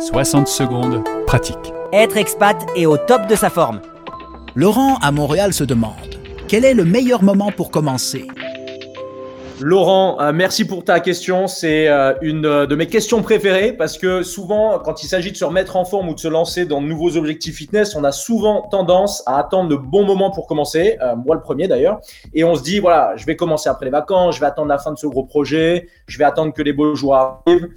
60 secondes, pratique. Être expat et au top de sa forme. Laurent à Montréal se demande quel est le meilleur moment pour commencer? Laurent, euh, merci pour ta question. C'est euh, une de mes questions préférées parce que souvent, quand il s'agit de se remettre en forme ou de se lancer dans de nouveaux objectifs fitness, on a souvent tendance à attendre le bon moment pour commencer. Euh, moi, le premier d'ailleurs. Et on se dit, voilà, je vais commencer après les vacances, je vais attendre la fin de ce gros projet, je vais attendre que les beaux jours arrivent.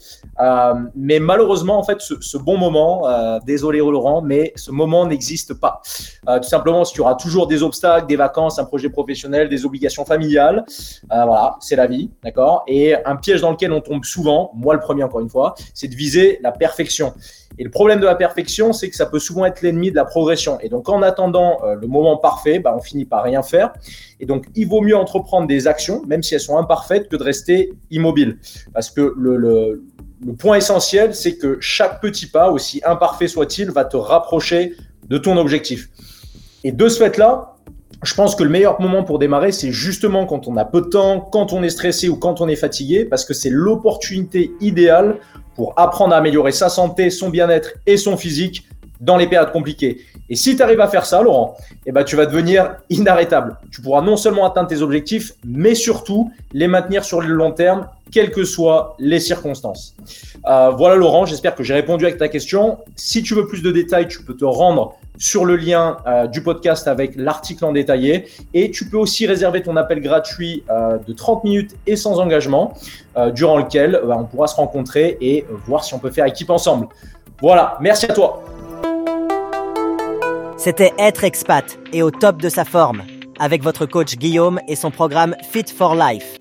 mais malheureusement, en fait, ce, ce bon moment, désolé Laurent, mais ce moment n'existe pas. tout simplement, parce qu'il y aura toujours des obstacles, des vacances, un projet professionnel, des obligations familiales. voilà c'est la vie, d'accord? Et un piège dans lequel on tombe souvent, moi le premier encore une fois, c'est de viser la perfection. Et le problème de la perfection, c'est que ça peut souvent être l'ennemi de la progression. Et donc en attendant euh, le moment parfait, bah, on finit par rien faire. Et donc il vaut mieux entreprendre des actions, même si elles sont imparfaites, que de rester immobile. Parce que le, le, le point essentiel, c'est que chaque petit pas, aussi imparfait soit-il, va te rapprocher de ton objectif. Et de ce fait-là, je pense que le meilleur moment pour démarrer, c'est justement quand on a peu de temps, quand on est stressé ou quand on est fatigué, parce que c'est l'opportunité idéale pour apprendre à améliorer sa santé, son bien-être et son physique dans les périodes compliquées. Et si tu arrives à faire ça, Laurent, eh ben, tu vas devenir inarrêtable. Tu pourras non seulement atteindre tes objectifs, mais surtout les maintenir sur le long terme, quelles que soient les circonstances. Euh, voilà, Laurent, j'espère que j'ai répondu à ta question. Si tu veux plus de détails, tu peux te rendre sur le lien euh, du podcast avec l'article en détaillé. Et tu peux aussi réserver ton appel gratuit euh, de 30 minutes et sans engagement, durant lequel on pourra se rencontrer et voir si on peut faire équipe ensemble. Voilà, merci à toi. C'était Être expat et au top de sa forme avec votre coach Guillaume et son programme Fit for Life.